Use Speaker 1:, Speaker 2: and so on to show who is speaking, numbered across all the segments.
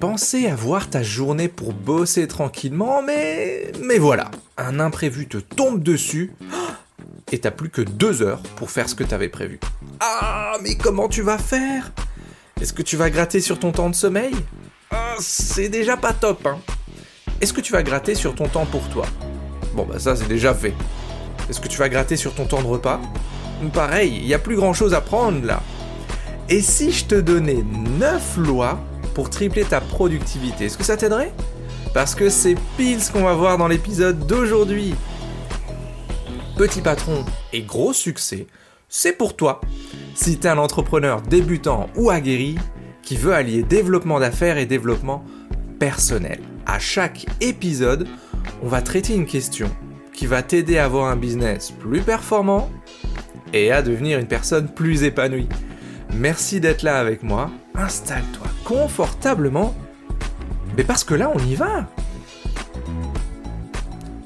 Speaker 1: pensais avoir ta journée pour bosser tranquillement, mais. Mais voilà, un imprévu te tombe dessus et t'as plus que deux heures pour faire ce que t'avais prévu. Ah, mais comment tu vas faire? Est-ce que tu vas gratter sur ton temps de sommeil? Ah, C'est déjà pas top, hein. Est-ce que tu vas gratter sur ton temps pour toi? Bon, bah ça c'est déjà fait. Est-ce que tu vas gratter sur ton temps de repas? Pareil, il y a plus grand chose à prendre là. Et si je te donnais 9 lois pour tripler ta productivité, est-ce que ça t'aiderait? Parce que c'est pile ce qu'on va voir dans l'épisode d'aujourd'hui. Petit patron et gros succès, c'est pour toi. Si t'es un entrepreneur débutant ou aguerri qui veut allier développement d'affaires et développement personnel. À chaque épisode, on va traiter une question qui va t'aider à avoir un business plus performant et à devenir une personne plus épanouie. Merci d'être là avec moi. Installe-toi confortablement. Mais parce que là, on y va.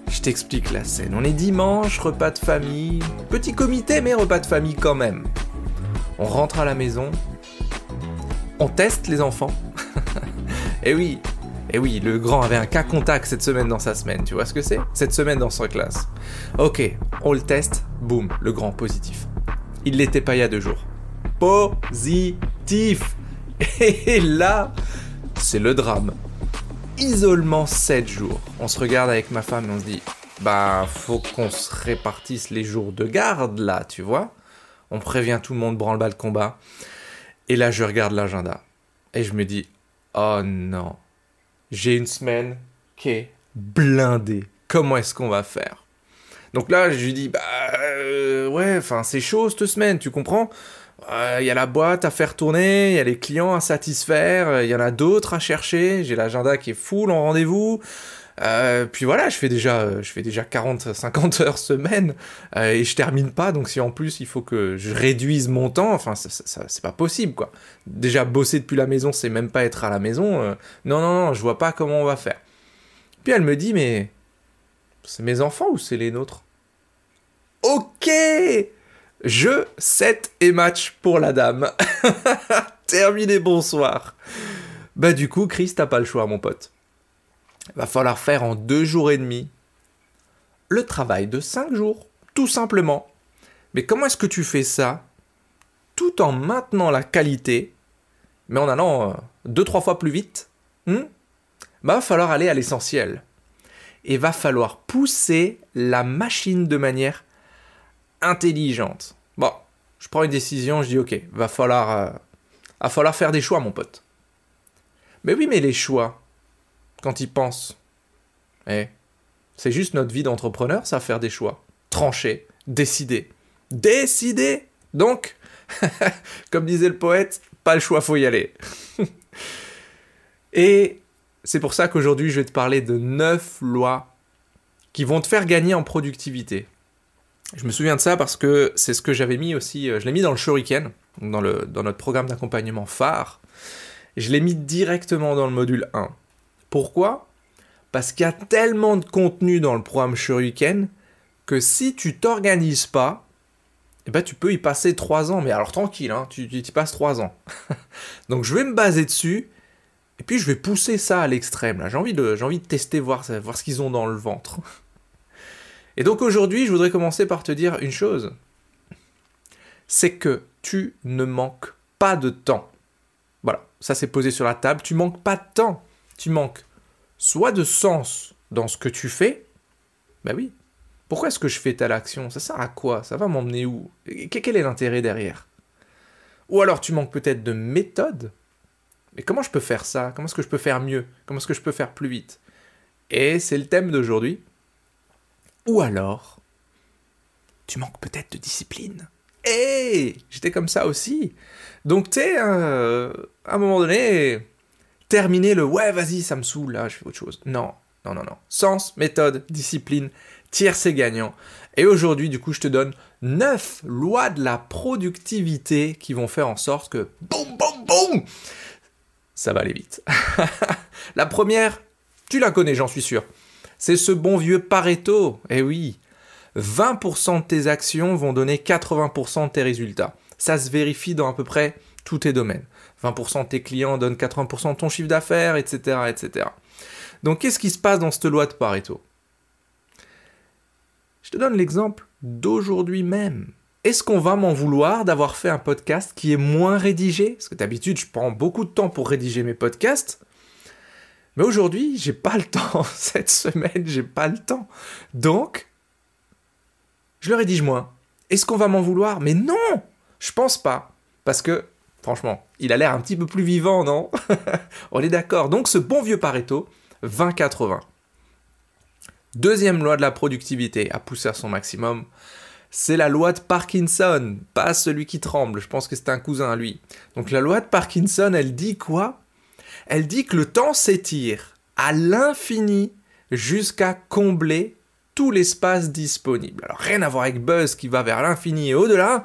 Speaker 1: Je t'explique la scène. On est dimanche, repas de famille. Petit comité, mais repas de famille quand même. On rentre à la maison. On teste les enfants. Eh oui, eh oui, le grand avait un cas contact cette semaine dans sa semaine. Tu vois ce que c'est? Cette semaine dans sa classe. Ok, on le teste. Boum, le grand positif. Il l'était pas il y a deux jours. Positif Et là, c'est le drame isolement 7 jours. On se regarde avec ma femme et on se dit Bah, faut qu'on se répartisse les jours de garde là, tu vois. On prévient tout le monde branle-bas de combat. Et là, je regarde l'agenda. Et je me dis Oh non, j'ai une semaine qui est blindée. Comment est-ce qu'on va faire? Donc là, je lui dis Bah, euh, ouais, enfin, c'est chaud cette semaine, tu comprends? Il euh, y a la boîte à faire tourner, il y a les clients à satisfaire, il euh, y en a d'autres à chercher, j'ai l'agenda qui est full en rendez-vous. Euh, puis voilà, je fais déjà, je fais déjà 40, 50 heures semaine et je termine pas. Donc si en plus il faut que je réduise mon temps, enfin ça, c'est pas possible quoi. Déjà bosser depuis la maison, c'est même pas être à la maison. non non non, je vois pas comment on va faire. Puis elle me dit mais c'est mes enfants ou c'est les nôtres? Ok Jeu, 7 et match pour la dame. Terminé, bonsoir. Bah du coup, Chris, t'as pas le choix, mon pote. Va falloir faire en deux jours et demi le travail de 5 jours, tout simplement. Mais comment est-ce que tu fais ça tout en maintenant la qualité, mais en allant 2-3 euh, fois plus vite hmm? Bah va falloir aller à l'essentiel. Et va falloir pousser la machine de manière intelligente. Bon, je prends une décision, je dis ok, va falloir, euh, va falloir faire des choix, mon pote. Mais oui, mais les choix, quand ils pensent, eh, c'est juste notre vie d'entrepreneur, ça, faire des choix. Trancher, décider. Décider Donc, comme disait le poète, pas le choix, faut y aller. Et c'est pour ça qu'aujourd'hui, je vais te parler de 9 lois qui vont te faire gagner en productivité. Je me souviens de ça parce que c'est ce que j'avais mis aussi, euh, je l'ai mis dans le Shuriken, dans, dans notre programme d'accompagnement phare. je l'ai mis directement dans le module 1. Pourquoi? Parce qu'il y a tellement de contenu dans le programme Shuriken que si tu t'organises pas, eh ben, tu peux y passer 3 ans. Mais alors tranquille, hein, tu, y passes 3 ans. Donc je vais me baser dessus. Et puis je vais pousser ça à l'extrême. J'ai envie, de, envie de tester, voir, voir ce qu'ils ont dans le ventre. Et donc aujourd'hui, je voudrais commencer par te dire une chose. C'est que tu ne manques pas de temps. Voilà, ça c'est posé sur la table. Tu manques pas de temps. Tu manques soit de sens dans ce que tu fais. Ben oui. Pourquoi est-ce que je fais telle action? Ça sert à quoi? Ça va m'emmener où? Quel est l'intérêt derrière? Ou alors tu manques peut-être de méthode. Mais comment je peux faire ça? Comment est-ce que je peux faire mieux? Comment est-ce que je peux faire plus vite? Et c'est le thème d'aujourd'hui. Ou alors, tu manques peut-être de discipline. Hé J'étais comme ça aussi. Donc, tu sais, à un moment donné, terminer le ouais, vas-y, ça me saoule, là, je fais autre chose. Non, non, non, non. Sens, méthode, discipline, tiers, c'est gagnant. Et aujourd'hui, du coup, je te donne 9 lois de la productivité qui vont faire en sorte que boum, boum, boum Ça va aller vite. la première, tu la connais, j'en suis sûr. C'est ce bon vieux Pareto. Eh oui. 20% de tes actions vont donner 80% de tes résultats. Ça se vérifie dans à peu près tous tes domaines. 20% de tes clients donnent 80% de ton chiffre d'affaires, etc., etc. Donc qu'est-ce qui se passe dans cette loi de Pareto? Je te donne l'exemple d'aujourd'hui même. Est-ce qu'on va m'en vouloir d'avoir fait un podcast qui est moins rédigé? Parce que d'habitude, je prends beaucoup de temps pour rédiger mes podcasts. Mais aujourd'hui, j'ai pas le temps. Cette semaine, j'ai pas le temps. Donc, je le rédige moins. Est-ce qu'on va m'en vouloir? Mais non Je pense pas. Parce que, franchement, il a l'air un petit peu plus vivant, non? On est d'accord. Donc, ce bon vieux Pareto, 20-80. Deuxième loi de la productivité à pousser à son maximum, c'est la loi de Parkinson, pas celui qui tremble, je pense que c'est un cousin à lui. Donc la loi de Parkinson, elle dit quoi? Elle dit que le temps s'étire à l'infini jusqu'à combler tout l'espace disponible. Alors rien à voir avec Buzz qui va vers l'infini et au-delà,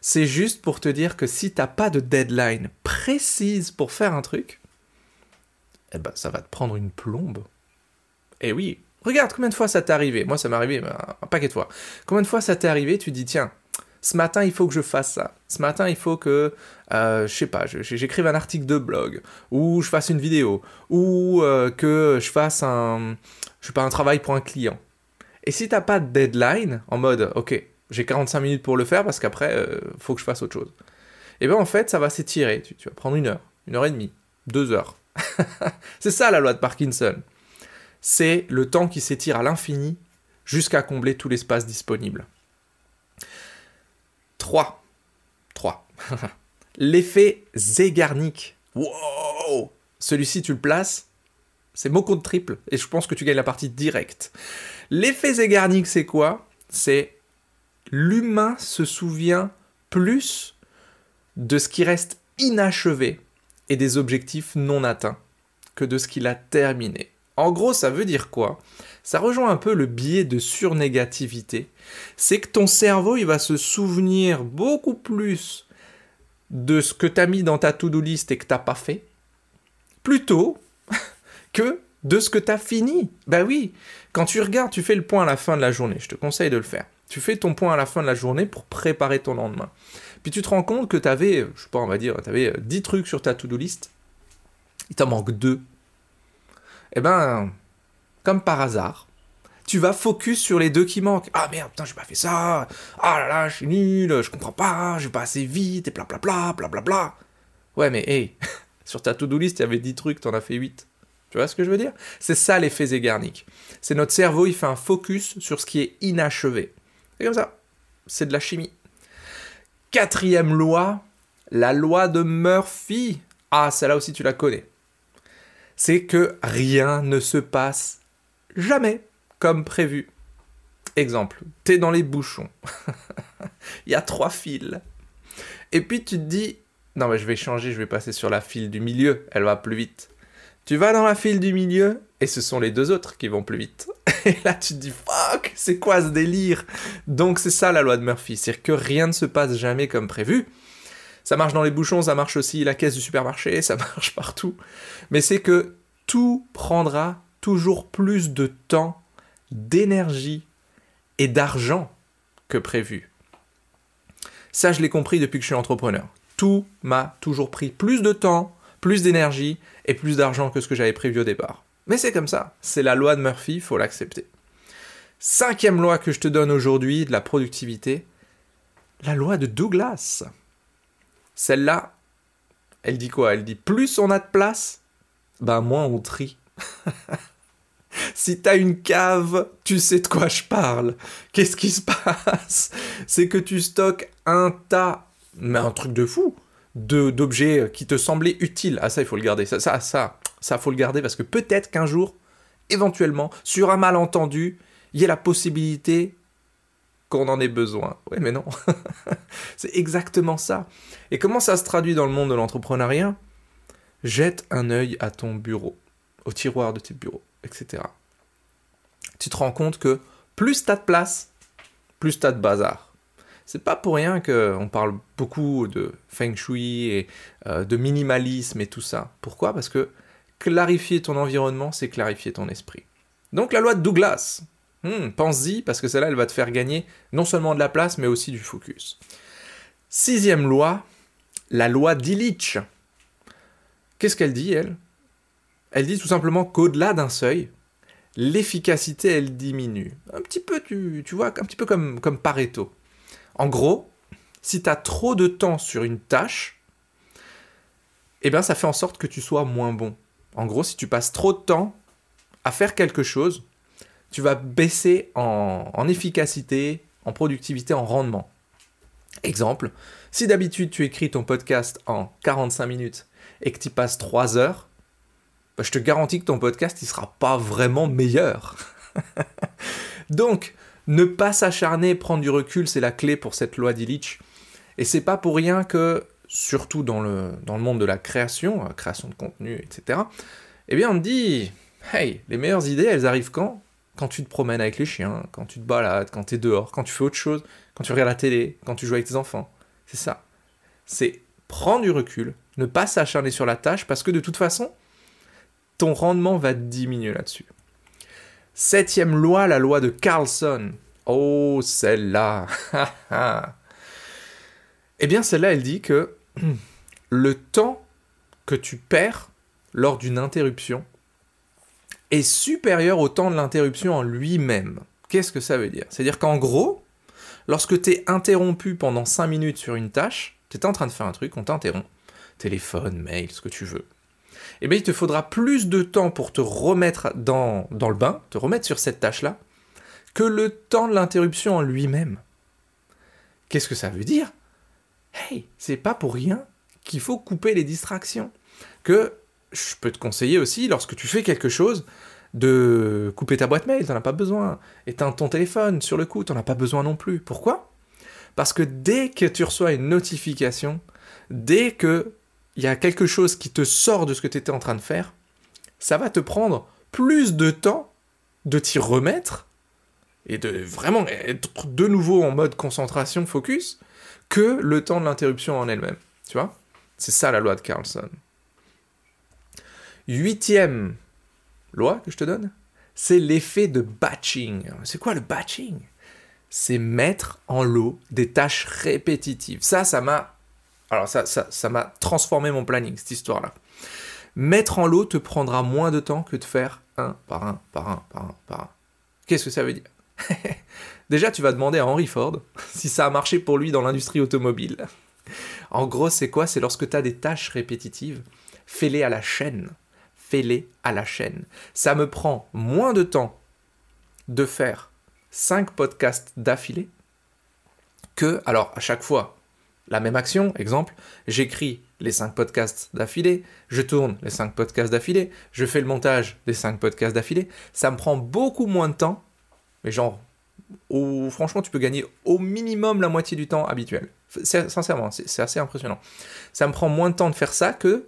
Speaker 1: c'est juste pour te dire que si t'as pas de deadline précise pour faire un truc, eh ben ça va te prendre une plombe. Et oui, Regarde combien de fois ça t'est arrivé. Moi, ça m'est arrivé un, paquet de fois. Combien de fois ça t'est arrivé, tu dis, tiens, ce matin, il faut que je fasse ça. Ce matin, il faut que, euh, je sais pas, j'écrive un article de blog, ou je fasse une vidéo, ou euh, que je fasse un, je pas, un travail pour un client. Et si t'as pas de deadline, en mode, ok, j'ai 45 minutes pour le faire parce qu'après, euh, faut que je fasse autre chose. Et eh bien en fait, ça va s'étirer. Tu vas prendre une heure, une heure et demie, deux heures. c'est ça la loi de Parkinson c'est le temps qui s'étire à l'infini jusqu'à combler tout l'espace disponible. 3. 3. L'effet Zeigarnik. Wow Celui-ci, tu le places, c'est mot compte triple, et je pense que tu gagnes la partie directe. L'effet Zeigarnik, c'est quoi? C'est l'humain se souvient plus de ce qui reste inachevé et des objectifs non atteints que de ce qu'il a terminé. En gros, ça veut dire quoi? Ça rejoint un peu le biais de surnégativité. C'est que ton cerveau, il va se souvenir beaucoup plus de ce que tu as mis dans ta to-do list et que t'as pas fait, plutôt que de ce que tu as fini. Ben oui, quand tu regardes, tu fais le point à la fin de la journée, je te conseille de le faire. Tu fais ton point à la fin de la journée pour préparer ton lendemain. Puis tu te rends compte que tu avais, je sais pas, on va dire, tu avais 10 trucs sur ta to-do list. Il t'en manque 2 eh ben, comme par hasard, tu vas focus sur les deux qui manquent. Ah merde, putain, j'ai pas fait ça. Ah là là, je suis nul, je comprends pas, je vais pas assez vite, et bla bla bla, bla bla bla. Ouais, mais hey, sur ta to-do list, il y avait 10 trucs, t'en as fait 8. Tu vois ce que je veux dire? C'est ça l'effet Zeigarnik. C'est notre cerveau, il fait un focus sur ce qui est inachevé. C'est comme ça. C'est de la chimie. Quatrième loi, la loi de Murphy. Ah, celle-là aussi, tu la connais c'est que rien ne se passe jamais comme prévu. Exemple, t'es dans les bouchons. Il y a trois fils. Et puis tu te dis, non mais je vais changer, je vais passer sur la file du milieu, elle va plus vite. Tu vas dans la file du milieu et ce sont les deux autres qui vont plus vite. Et là tu te dis, fuck, c'est quoi ce délire? Donc c'est ça la loi de Murphy, c'est que rien ne se passe jamais comme prévu. Ça marche dans les bouchons, ça marche aussi la caisse du supermarché, ça marche partout. Mais c'est que tout prendra toujours plus de temps, d'énergie et d'argent que prévu. Ça, je l'ai compris depuis que je suis entrepreneur. Tout m'a toujours pris plus de temps, plus d'énergie et plus d'argent que ce que j'avais prévu au départ. Mais c'est comme ça, c'est la loi de Murphy, faut l'accepter. Cinquième loi que je te donne aujourd'hui de la productivité, la loi de Douglas. Celle-là, elle dit quoi? Elle dit plus on a de place, ben moins on trie. si t'as une cave, tu sais de quoi je parle. Qu'est-ce qui se passe? C'est que tu stockes un tas, mais un truc de fou, d'objets qui te semblaient utiles. Ah ça, il faut le garder. Ça, ça, ça, ça, faut le garder parce que peut-être qu'un jour, éventuellement, sur un malentendu, il y ait la possibilité qu'on en ait besoin. Oui, mais non. c'est exactement ça. Et comment ça se traduit dans le monde de l'entrepreneuriat? Jette un œil à ton bureau, au tiroir de tes bureaux, etc. Tu te rends compte que plus t'as de place, plus t'as de bazar. C'est pas pour rien qu'on parle beaucoup de feng shui et euh, de minimalisme et tout ça. Pourquoi? Parce que clarifier ton environnement, c'est clarifier ton esprit. Donc la loi de Douglas, Hmm, pense-y, parce que celle-là, elle va te faire gagner non seulement de la place, mais aussi du focus. Sixième loi, la loi d'Illich. Qu'est-ce qu'elle dit, elle? Elle dit tout simplement qu'au-delà d'un seuil, l'efficacité, elle diminue. Un petit peu, tu, vois, un petit peu comme, comme Pareto. En gros, si tu as trop de temps sur une tâche, eh bien ça fait en sorte que tu sois moins bon. En gros, si tu passes trop de temps à faire quelque chose, tu vas baisser en, efficacité, en productivité, en rendement. Exemple, si d'habitude tu écris ton podcast en 45 minutes et que tu passes 3 heures, bah, je te garantis que ton podcast ne sera pas vraiment meilleur. Donc, ne pas s'acharner, prendre du recul, c'est la clé pour cette loi d'Illich. Et c'est pas pour rien que, surtout dans le, monde de la création, la création de contenu, etc., eh bien on dit, hey, les meilleures idées, elles arrivent quand? Quand tu te promènes avec les chiens, quand tu te balades, quand tu es dehors, quand tu fais autre chose, quand tu regardes la télé, quand tu joues avec tes enfants. C'est ça. C'est prendre du recul, ne pas s'acharner sur la tâche, parce que de toute façon, ton rendement va diminuer là-dessus. Septième loi, la loi de Carlson. Oh, celle-là. eh bien, celle-là, elle dit que le temps que tu perds lors d'une interruption est supérieur au temps de l'interruption en lui-même. Qu'est-ce que ça veut dire? C'est-à-dire qu'en gros, lorsque tu es interrompu pendant 5 minutes sur une tâche, tu es en train de faire un truc, on t'interrompt, téléphone, mail, ce que tu veux, eh bien il te faudra plus de temps pour te remettre dans, dans le bain, te remettre sur cette tâche-là, que le temps de l'interruption en lui-même. Qu'est-ce que ça veut dire? Hey, c'est pas pour rien qu'il faut couper les distractions. Que je peux te conseiller aussi, lorsque tu fais quelque chose, de couper ta boîte mail, t'en as pas besoin. Éteindre ton téléphone sur le coup, t'en as pas besoin non plus. Pourquoi? Parce que dès que tu reçois une notification, dès que il y a quelque chose qui te sort de ce que tu étais en train de faire, ça va te prendre plus de temps de t'y remettre et de vraiment être de nouveau en mode concentration, focus, que le temps de l'interruption en elle-même. Tu vois? C'est ça la loi de Carlson. Huitième loi que je te donne, c'est l'effet de batching. C'est quoi le batching? C'est mettre en lot des tâches répétitives. Ça, ça m'a alors ça, ça, m'a transformé mon planning, cette histoire-là. Mettre en lot te prendra moins de temps que de faire un par un, par un, par un, par un. Qu'est-ce que ça veut dire? Déjà, tu vas demander à Henry Ford si ça a marché pour lui dans l'industrie automobile. En gros, c'est quoi? C'est lorsque tu as des tâches répétitives, fais-les à la chaîne. À la chaîne. Ça me prend moins de temps de faire 5 podcasts d'affilée que, alors à chaque fois, la même action, exemple, j'écris les 5 podcasts d'affilée, je tourne les 5 podcasts d'affilée, je fais le montage des 5 podcasts d'affilée, ça me prend beaucoup moins de temps, mais genre, franchement, tu peux gagner au minimum la moitié du temps habituel. Sincèrement, c'est assez impressionnant. Ça me prend moins de temps de faire ça que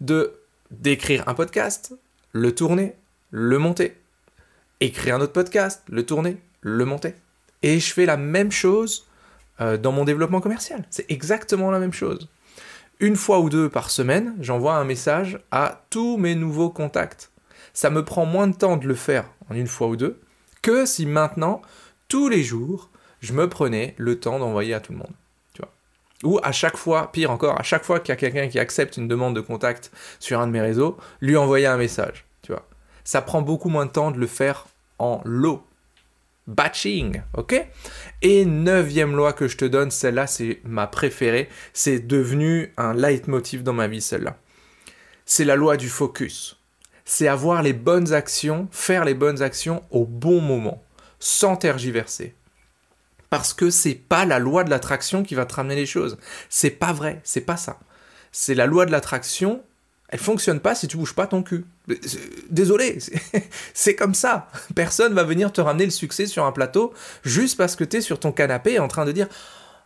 Speaker 1: de d'écrire un podcast, le tourner, le monter, écrire un autre podcast, le tourner, le monter. Et je fais la même chose euh, dans mon développement commercial. C'est exactement la même chose. Une fois ou deux par semaine, j'envoie un message à tous mes nouveaux contacts. Ça me prend moins de temps de le faire en une fois ou deux que si maintenant, tous les jours, je me prenais le temps d'envoyer à tout le monde. Ou à chaque fois, pire encore, à chaque fois qu'il y a quelqu'un qui accepte une demande de contact sur un de mes réseaux, lui envoyer un message. Ça prend beaucoup moins de temps de le faire en lot batching, ok? Et neuvième loi que je te donne, celle-là c'est ma préférée, c'est devenu un leitmotiv dans ma vie celle-là. C'est la loi du focus. C'est avoir les bonnes actions, faire les bonnes actions au bon moment, sans tergiverser. Parce que c'est pas la loi de l'attraction qui va te ramener les choses. C'est pas vrai, c'est pas ça. C'est la loi de l'attraction elle fonctionne pas si tu bouges pas ton cul. Désolé, c'est comme ça. Personne va venir te ramener le succès sur un plateau juste parce que tu sur ton canapé en train de dire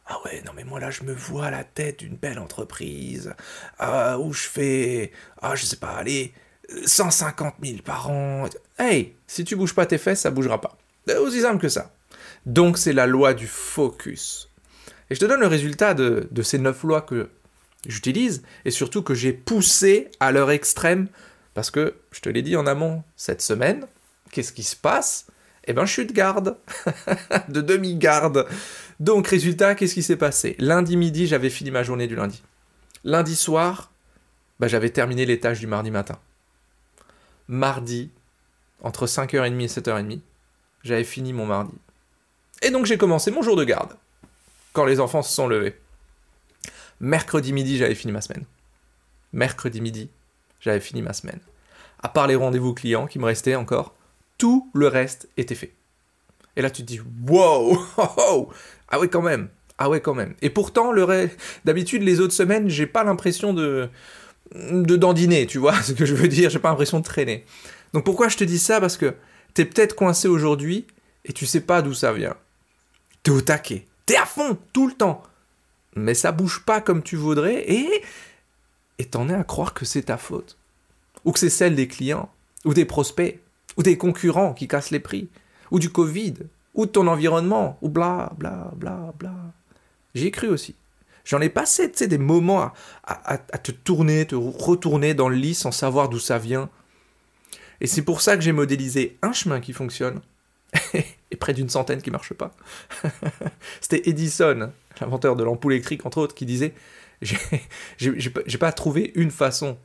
Speaker 1: ah ouais, non mais moi là je me vois à la tête d'une belle entreprise ah, où je fais, ah je sais pas, allez, 150 000 par an. Hey, si tu bouges pas tes fesses, ça bougera pas. Aussi simple que ça. Donc c'est la loi du focus. Et je te donne le résultat de, ces neuf lois que j'utilise et surtout que j'ai poussé à leur extrême parce que je te l'ai dit en amont cette semaine, qu'est-ce qui se passe? Eh ben je suis de garde, de demi-garde. Donc résultat, qu'est-ce qui s'est passé? Lundi midi, j'avais fini ma journée du lundi. Lundi soir, bah, j'avais terminé les tâches du mardi matin. Mardi, entre 5h30 et 7h30, j'avais fini mon mardi. Et donc j'ai commencé mon jour de garde, quand les enfants se sont levés. Mercredi midi, j'avais fini ma semaine. Mercredi midi, j'avais fini ma semaine. À part les rendez-vous clients qui me restaient encore, tout le reste était fait. Et là, tu te dis, wow, oh, oh. ah ouais, quand même, ah ouais, quand même. Et pourtant, d'habitude, les autres semaines, j'ai pas l'impression de de dandiner, tu vois ce que je veux dire, j'ai pas l'impression de traîner. Donc pourquoi je te dis ça? Parce que t'es peut-être coincé aujourd'hui et tu sais pas d'où ça vient. T'es au taquet, t'es à fond, tout le temps. Mais ça bouge pas comme tu voudrais et t'en es à croire que c'est ta faute. Ou que c'est celle des clients, ou des prospects, ou des concurrents qui cassent les prix, ou du Covid, ou de ton environnement, ou bla bla bla bla. J'y ai cru aussi. J'en ai passé, des moments à, te tourner, te retourner dans le lit sans savoir d'où ça vient. Et c'est pour ça que j'ai modélisé un chemin qui fonctionne près d'une centaine qui marche pas. C'était Edison, l'inventeur de l'ampoule électrique, entre autres, qui disait J'ai pas trouvé une façon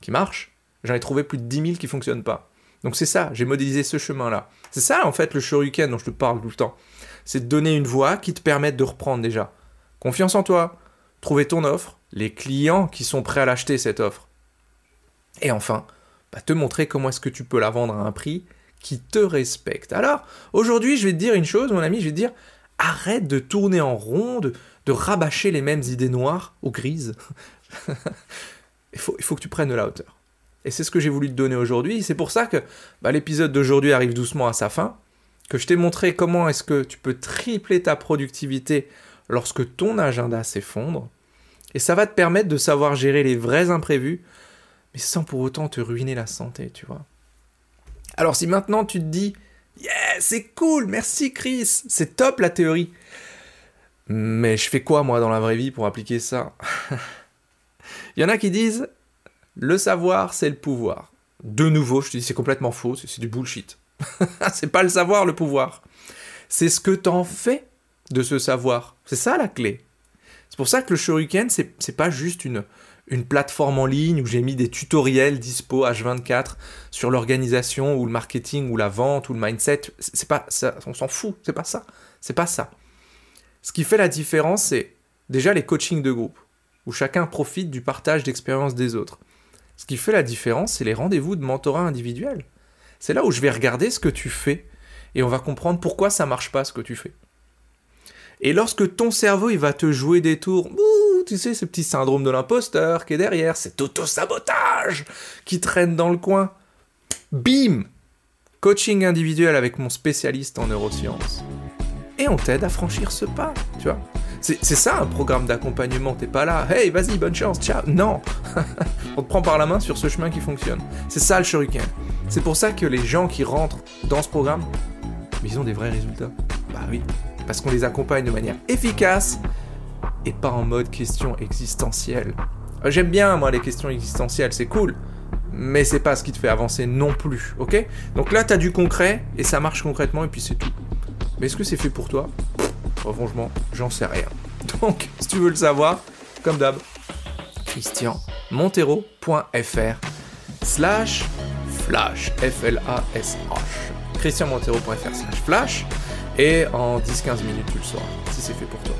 Speaker 1: qui marche, j'en ai trouvé plus de 10 000 qui fonctionnent pas. Donc c'est ça, j'ai modélisé ce chemin-là. C'est ça, en fait, le shuriken dont je te parle tout le temps. C'est de donner une voie qui te permette de reprendre déjà. Confiance en toi, trouver ton offre, les clients qui sont prêts à l'acheter cette offre. Et enfin, bah, te montrer comment est-ce que tu peux la vendre à un prix qui te respecte. Alors, aujourd'hui, je vais te dire une chose, mon ami, je vais te dire, arrête de tourner en rond, de, rabâcher les mêmes idées noires ou grises. il, faut, il faut que tu prennes de la hauteur. Et c'est ce que j'ai voulu te donner aujourd'hui. C'est pour ça que bah, l'épisode d'aujourd'hui arrive doucement à sa fin, que je t'ai montré comment est-ce que tu peux tripler ta productivité lorsque ton agenda s'effondre. Et ça va te permettre de savoir gérer les vrais imprévus, mais sans pour autant te ruiner la santé, tu vois. Alors si maintenant tu te dis, yeah, c'est cool, merci Chris, c'est top la théorie. Mais je fais quoi moi dans la vraie vie pour appliquer ça? Il y en a qui disent, le savoir c'est le pouvoir. De nouveau, je te dis, c'est complètement faux, c'est du bullshit. c'est pas le savoir, le pouvoir. C'est ce que t'en fais de ce savoir. C'est ça la clé. C'est pour ça que le Shuriken, c'est pas juste une, une plateforme en ligne où j'ai mis des tutoriels dispo H24 sur l'organisation ou le marketing ou la vente ou le mindset. C'est pas on s'en fout, c'est pas ça. C'est pas ça. Ce qui fait la différence, c'est déjà les coachings de groupe où chacun profite du partage d'expériences des autres. Ce qui fait la différence, c'est les rendez-vous de mentorat individuel. C'est là où je vais regarder ce que tu fais et on va comprendre pourquoi ça marche pas ce que tu fais. Et lorsque ton cerveau il va te jouer des tours, tu sais, ce petit syndrome de l'imposteur qui est derrière, cet auto-sabotage qui traîne dans le coin, bim Coaching individuel avec mon spécialiste en neurosciences. Et on t'aide à franchir ce pas, tu vois. C'est ça un programme d'accompagnement, t'es pas là, hey vas-y, bonne chance, ciao. Non On te prend par la main sur ce chemin qui fonctionne. C'est ça le shuriken. C'est pour ça que les gens qui rentrent dans ce programme, ils ont des vrais résultats. Bah oui, parce qu'on les accompagne de manière efficace et pas en mode question existentielle. Euh, j'aime bien, moi, les questions existentielles, c'est cool, mais c'est pas ce qui te fait avancer non plus, ok? Donc là, t'as du concret et ça marche concrètement et puis c'est tout. Mais est-ce que c'est fait pour toi? Franchement, j'en sais rien. Donc, si tu veux le savoir, comme d'hab, christianmontero.fr slash flash, F-L-A-S-H. christianmontero.fr slash flash et en 10-15 minutes tu le sauras si c'est fait pour toi.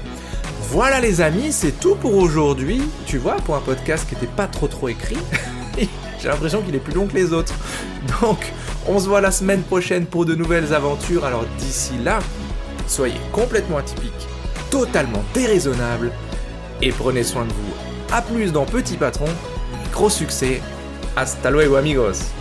Speaker 1: Voilà les amis, c'est tout pour aujourd'hui. Tu vois, pour un podcast qui n'était pas trop trop écrit, j'ai l'impression qu'il est plus long que les autres. Donc, on se voit la semaine prochaine pour de nouvelles aventures. Alors d'ici là, soyez complètement atypique, totalement déraisonnable et prenez soin de vous. A plus dans Petit Patron. Gros succès. Hasta luego amigos.